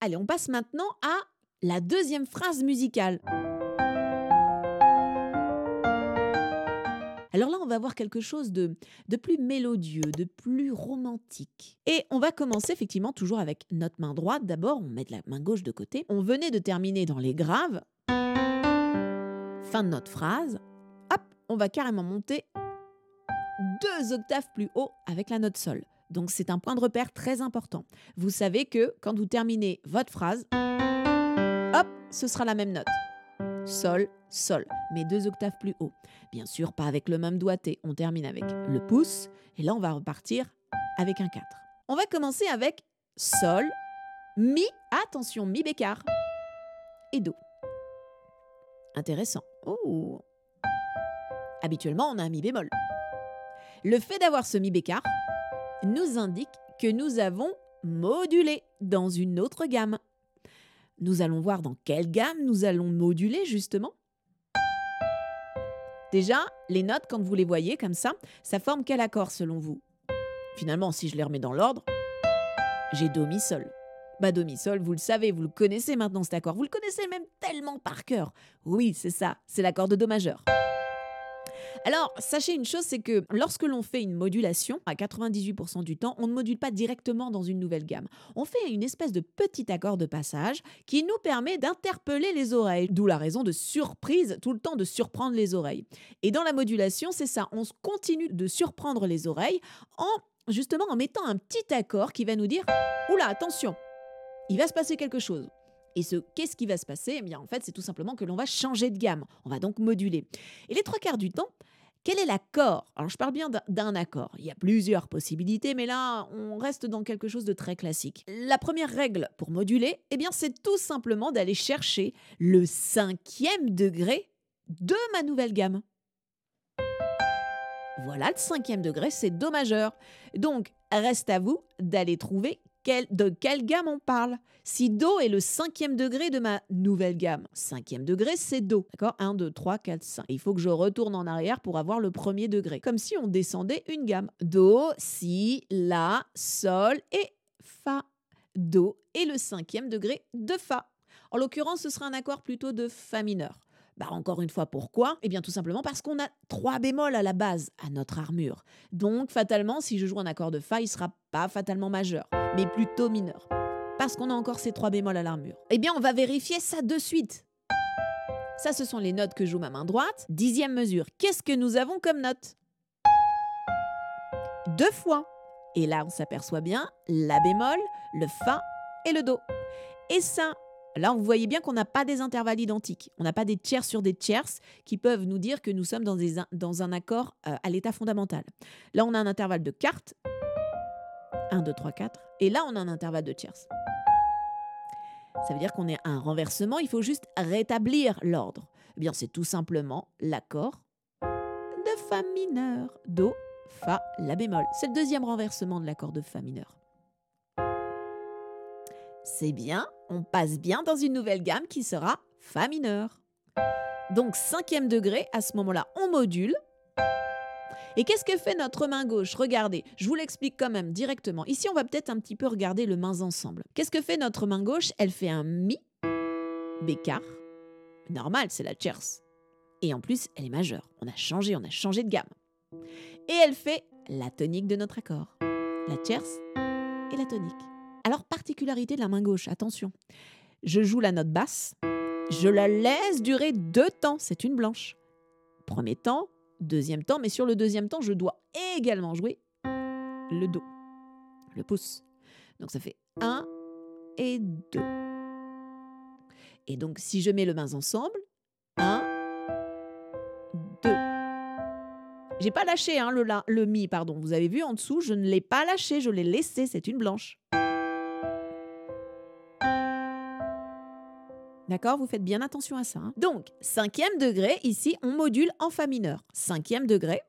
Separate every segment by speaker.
Speaker 1: Allez, on passe maintenant à la deuxième phrase musicale. Alors là, on va voir quelque chose de, de plus mélodieux, de plus romantique. Et on va commencer effectivement toujours avec notre main droite. D'abord, on met la main gauche de côté. On venait de terminer dans les graves. Fin de notre phrase. Hop, on va carrément monter deux octaves plus haut avec la note sol. Donc c'est un point de repère très important. Vous savez que quand vous terminez votre phrase, hop, ce sera la même note. Sol, sol, mais deux octaves plus haut. Bien sûr, pas avec le même doigté. On termine avec le pouce et là on va repartir avec un 4. On va commencer avec sol, mi, attention, mi bécard et do. Intéressant. Oh. Habituellement, on a un mi bémol. Le fait d'avoir ce mi bécard nous indique que nous avons modulé dans une autre gamme. Nous allons voir dans quelle gamme nous allons moduler justement. Déjà, les notes, quand vous les voyez comme ça, ça forme quel accord selon vous? Finalement, si je les remets dans l'ordre, j'ai Do, Mi, Sol. Bah, Do, Mi, Sol, vous le savez, vous le connaissez maintenant cet accord. Vous le connaissez même tellement par cœur. Oui, c'est ça, c'est l'accord de Do majeur. Alors, sachez une chose, c'est que lorsque l'on fait une modulation, à 98% du temps, on ne module pas directement dans une nouvelle gamme. On fait une espèce de petit accord de passage qui nous permet d'interpeller les oreilles, d'où la raison de surprise, tout le temps de surprendre les oreilles. Et dans la modulation, c'est ça, on continue de surprendre les oreilles en justement en mettant un petit accord qui va nous dire Oula, attention, il va se passer quelque chose. Et ce qu'est-ce qui va se passer? Eh bien, en fait, c'est tout simplement que l'on va changer de gamme. On va donc moduler. Et les trois quarts du temps, quel est l'accord? Alors, je parle bien d'un accord. Il y a plusieurs possibilités, mais là, on reste dans quelque chose de très classique. La première règle pour moduler, eh bien, c'est tout simplement d'aller chercher le cinquième degré de ma nouvelle gamme. Voilà, le cinquième degré, c'est Do majeur. Donc, reste à vous d'aller trouver de quelle gamme on parle. Si Do est le cinquième degré de ma nouvelle gamme, cinquième degré, c'est Do. D'accord? 1, 2, 3, 4, 5. Il faut que je retourne en arrière pour avoir le premier degré. Comme si on descendait une gamme. Do, Si, La, Sol et Fa. Do est le cinquième degré de Fa. En l'occurrence, ce sera un accord plutôt de Fa mineur. Bah encore une fois, pourquoi? Eh bien tout simplement parce qu'on a trois bémols à la base à notre armure. Donc fatalement, si je joue un accord de Fa, il sera pas fatalement majeur, mais plutôt mineur. Parce qu'on a encore ces trois bémols à l'armure. Eh bien on va vérifier ça de suite. Ça, ce sont les notes que joue ma main droite. Dixième mesure, qu'est-ce que nous avons comme note? Deux fois. Et là, on s'aperçoit bien La bémol, le Fa et le Do. Et ça, Là, vous voyez bien qu'on n'a pas des intervalles identiques. On n'a pas des tiers sur des tierces qui peuvent nous dire que nous sommes dans, un accord euh, à l'état fondamental. Là, on a un intervalle de quartes. 1, 2, 3, 4. Et là, on a un intervalle de tierces. Ça veut dire qu'on est à un renversement, il faut juste rétablir l'ordre. Eh bien, c'est tout simplement l'accord de Fa mineur. Do, Fa, La bémol. C'est le deuxième renversement de l'accord de Fa mineur. C'est bien, on passe bien dans une nouvelle gamme qui sera Fa mineur. Donc cinquième degré, à ce moment-là, on module. Et qu'est-ce que fait notre main gauche? Regardez, je vous l'explique quand même directement. Ici, on va peut-être un petit peu regarder le mains ensemble. Qu'est-ce que fait notre main gauche? Elle fait un mi bécard. Normal, c'est la tierce. Et en plus, elle est majeure. On a changé, on a changé de gamme. Et elle fait la tonique de notre accord. La tierce et la tonique. Alors, particularité de la main gauche, attention. Je joue la note basse, je la laisse durer deux temps, c'est une blanche. Premier temps, deuxième temps, mais sur le deuxième temps, je dois également jouer le Do, le pouce. Donc ça fait 1 et 2. Et donc si je mets les mains ensemble, 1, 2. J'ai pas lâché hein, le, le Mi, pardon. Vous avez vu en dessous, je ne l'ai pas lâché, je l'ai laissé, c'est une blanche. D'accord Vous faites bien attention à ça. Hein. Donc, cinquième degré, ici, on module en Fa mineur. Cinquième degré,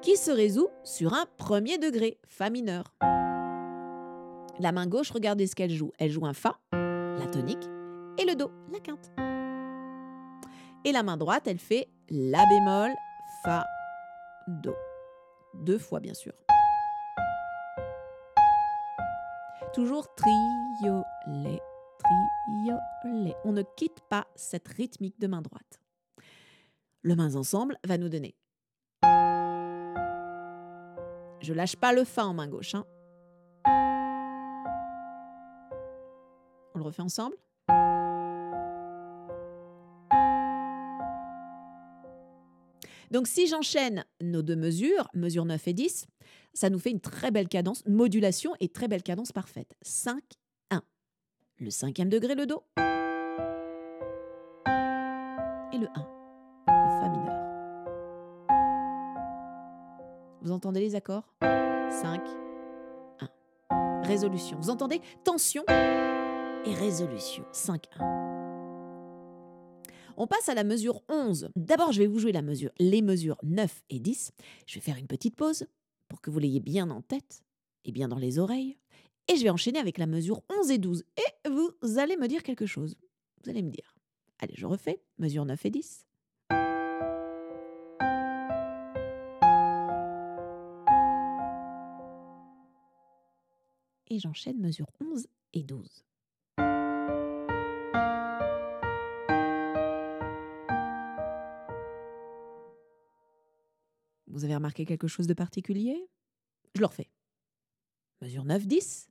Speaker 1: qui se résout sur un premier degré, Fa mineur. La main gauche, regardez ce qu'elle joue. Elle joue un Fa, la tonique, et le Do, la quinte. Et la main droite, elle fait La bémol, Fa, Do. Deux fois, bien sûr. Toujours triolet, On ne quitte pas cette rythmique de main droite. Le mains ensemble va nous donner. Je lâche pas le fa en main gauche. Hein. On le refait ensemble Donc si j'enchaîne nos deux mesures, mesure 9 et 10, ça nous fait une très belle cadence, modulation et très belle cadence parfaite. 5, 1. Le cinquième degré, le Do. Et le 1, le Fa mineur. Vous entendez les accords? 5, 1. Résolution. Vous entendez? Tension et résolution. 5, 1. On passe à la mesure 11. D'abord, je vais vous jouer les mesures 9 et 10. Je vais faire une petite pause pour que vous l'ayez bien en tête et bien dans les oreilles. Et je vais enchaîner avec la mesure 11 et 12. Et vous allez me dire quelque chose. Vous allez me dire. Allez, je refais. Mesure 9 et 10. Et j'enchaîne mesure 11 et 12. Vous avez remarqué quelque chose de particulier? Je le refais. Mesure 9, 10.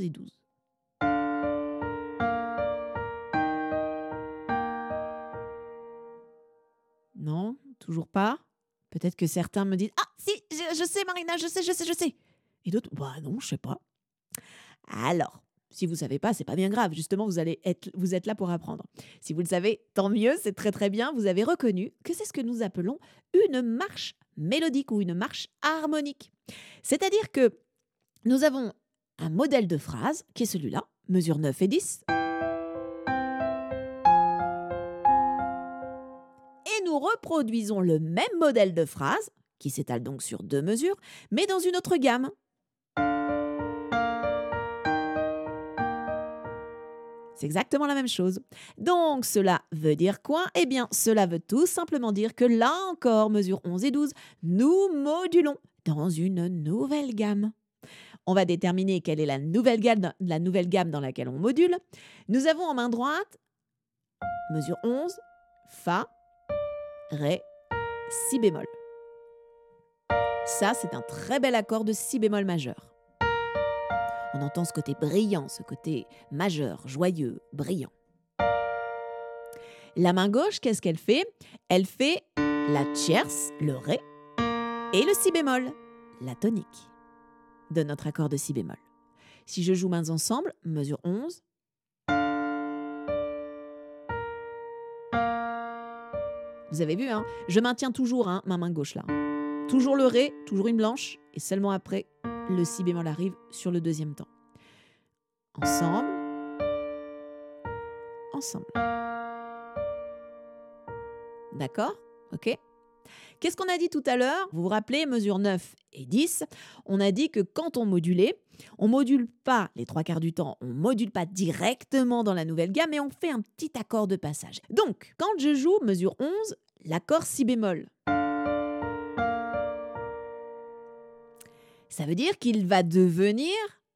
Speaker 1: Et 12. Non, toujours pas. Peut-être que certains me disent Ah, si, je, je, sais, Marina, je sais, je sais, je sais. Et d'autres Bah non, je sais pas. Alors, si vous savez pas, c'est pas bien grave. Justement, vous, allez être, vous êtes là pour apprendre. Si vous le savez, tant mieux, c'est très très bien. Vous avez reconnu que c'est ce que nous appelons une marche mélodique ou une marche harmonique. C'est-à-dire que nous avons un modèle de phrase qui est celui-là, mesure 9 et 10. Et nous reproduisons le même modèle de phrase, qui s'étale donc sur deux mesures, mais dans une autre gamme. C'est exactement la même chose. Donc cela veut dire quoi? Eh bien, cela veut tout simplement dire que là encore, mesure 11 et 12, nous modulons dans une nouvelle gamme. On va déterminer quelle est la nouvelle gamme, dans laquelle on module. Nous avons en main droite, mesure 11, Fa, Ré, Si bémol. Ça, c'est un très bel accord de Si bémol majeur. On entend ce côté brillant, ce côté majeur, joyeux, brillant. La main gauche, qu'est-ce qu'elle fait? Elle fait la tierce, le ré, et le si bémol, la tonique, de notre accord de si bémol. Si je joue mains ensemble, mesure 11. Vous avez vu, hein je maintiens toujours hein, ma main gauche là. Toujours le ré, toujours une blanche, et seulement après, le si bémol arrive sur le deuxième temps. Ensemble. Ensemble. D'accord? Ok? Qu'est-ce qu'on a dit tout à l'heure? Vous vous rappelez, mesure 9 et 10, on a dit que quand on modulait, on module pas les trois quarts du temps, on module pas directement dans la nouvelle gamme, mais on fait un petit accord de passage. Donc, quand je joue mesure 11, l'accord si bémol, Ça veut dire qu'il va devenir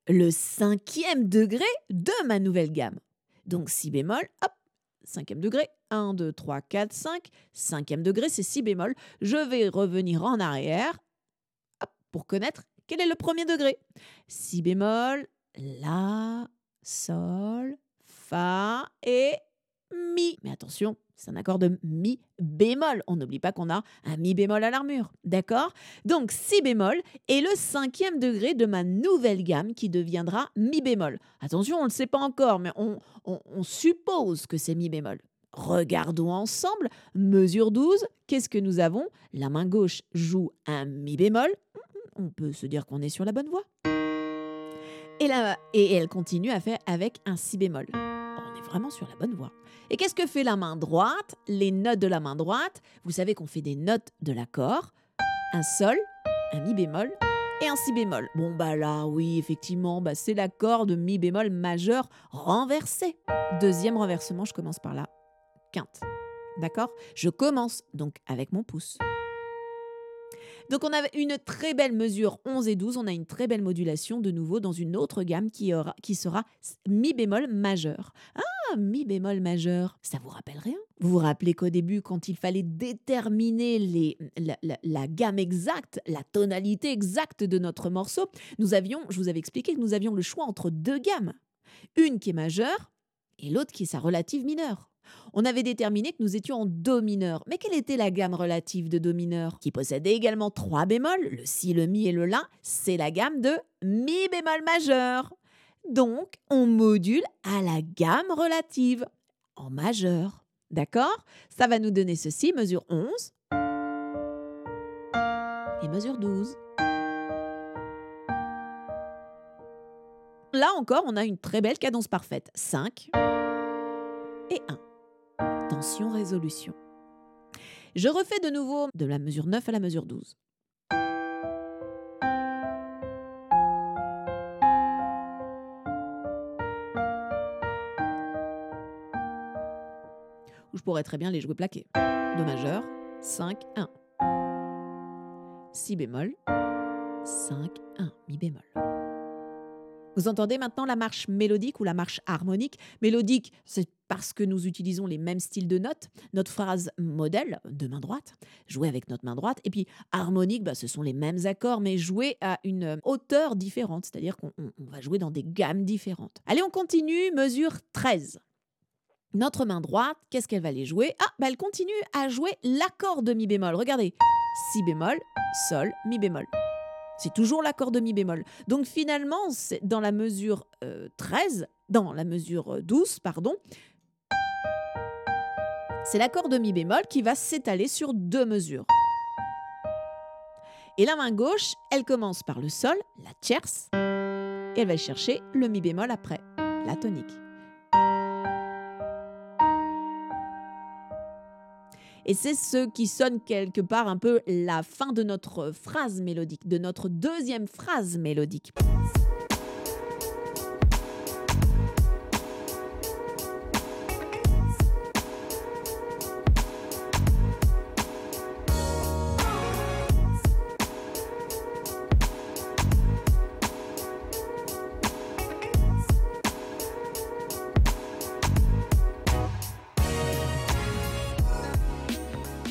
Speaker 1: le cinquième degré de ma nouvelle gamme. Donc si bémol, hop, cinquième degré, 1, 2, 3, 4, 5. Cinquième degré, c'est si bémol. Je vais revenir en arrière pour connaître quel est le premier degré. Si bémol, La, Sol, Fa et Mi. Mais attention, c'est un accord de mi bémol. On n'oublie pas qu'on a un mi bémol à l'armure. D'accord? Donc si bémol est le cinquième degré de ma nouvelle gamme qui deviendra mi bémol. Attention, on ne le sait pas encore, mais on, suppose que c'est mi bémol. Regardons ensemble. Mesure 12, qu'est-ce que nous avons? La main gauche joue un mi bémol. On peut se dire qu'on est sur la bonne voie. Et, et elle continue à faire avec un si bémol vraiment sur la bonne voie. Et qu'est-ce que fait la main droite? Les notes de la main droite, vous savez qu'on fait des notes de l'accord, un sol, un mi bémol et un si bémol. Bon bah là, oui, effectivement, bah, c'est l'accord de mi bémol majeur renversé. Deuxième renversement, je commence par la quinte. D'accord? Je commence donc avec mon pouce. Donc on a une très belle mesure 11 et 12, on a une très belle modulation de nouveau dans une autre gamme qui, aura, qui sera mi bémol majeur. Ah, mi bémol majeur, ça vous rappelle rien? Vous vous rappelez qu'au début, quand il fallait déterminer la, la, gamme exacte, la tonalité exacte de notre morceau, nous avions, je vous avais expliqué que nous avions le choix entre deux gammes. Une qui est majeure et l'autre qui est sa relative mineure. On avait déterminé que nous étions en Do mineur. Mais quelle était la gamme relative de Do mineur? Qui possédait également trois bémols, le Si, le Mi et le La. C'est la gamme de Mi bémol majeur. Donc, on module à la gamme relative, en majeur. D'accord? Ça va nous donner ceci, mesure 11 et mesure 12. Là encore, on a une très belle cadence parfaite. 5 et 1 résolution. Je refais de nouveau de la mesure 9 à la mesure 12. je pourrais très bien les jouer plaqués. Do majeur, 5, 1. Si bémol, 5, 1, mi bémol. Vous entendez maintenant la marche mélodique ou la marche harmonique. Mélodique, c'est parce que nous utilisons les mêmes styles de notes. Notre phrase modèle, de main droite, jouer avec notre main droite. Et puis harmonique, bah, ce sont les mêmes accords, mais joués à une hauteur différente, c'est-à-dire qu'on va jouer dans des gammes différentes. Allez, on continue, mesure 13. Notre main droite, qu'est-ce qu'elle va aller jouer? Ah, bah, elle continue à jouer l'accord de mi bémol. Regardez, si bémol, sol, mi bémol. C'est toujours l'accord de mi bémol. Donc finalement, dans la mesure 13, euh, dans la mesure 12, euh, pardon, c'est l'accord de mi bémol qui va s'étaler sur deux mesures. Et la main gauche, elle commence par le sol, la tierce, et elle va chercher le mi bémol après, la tonique. Et c'est ce qui sonne quelque part un peu la fin de notre phrase mélodique, de notre deuxième phrase mélodique.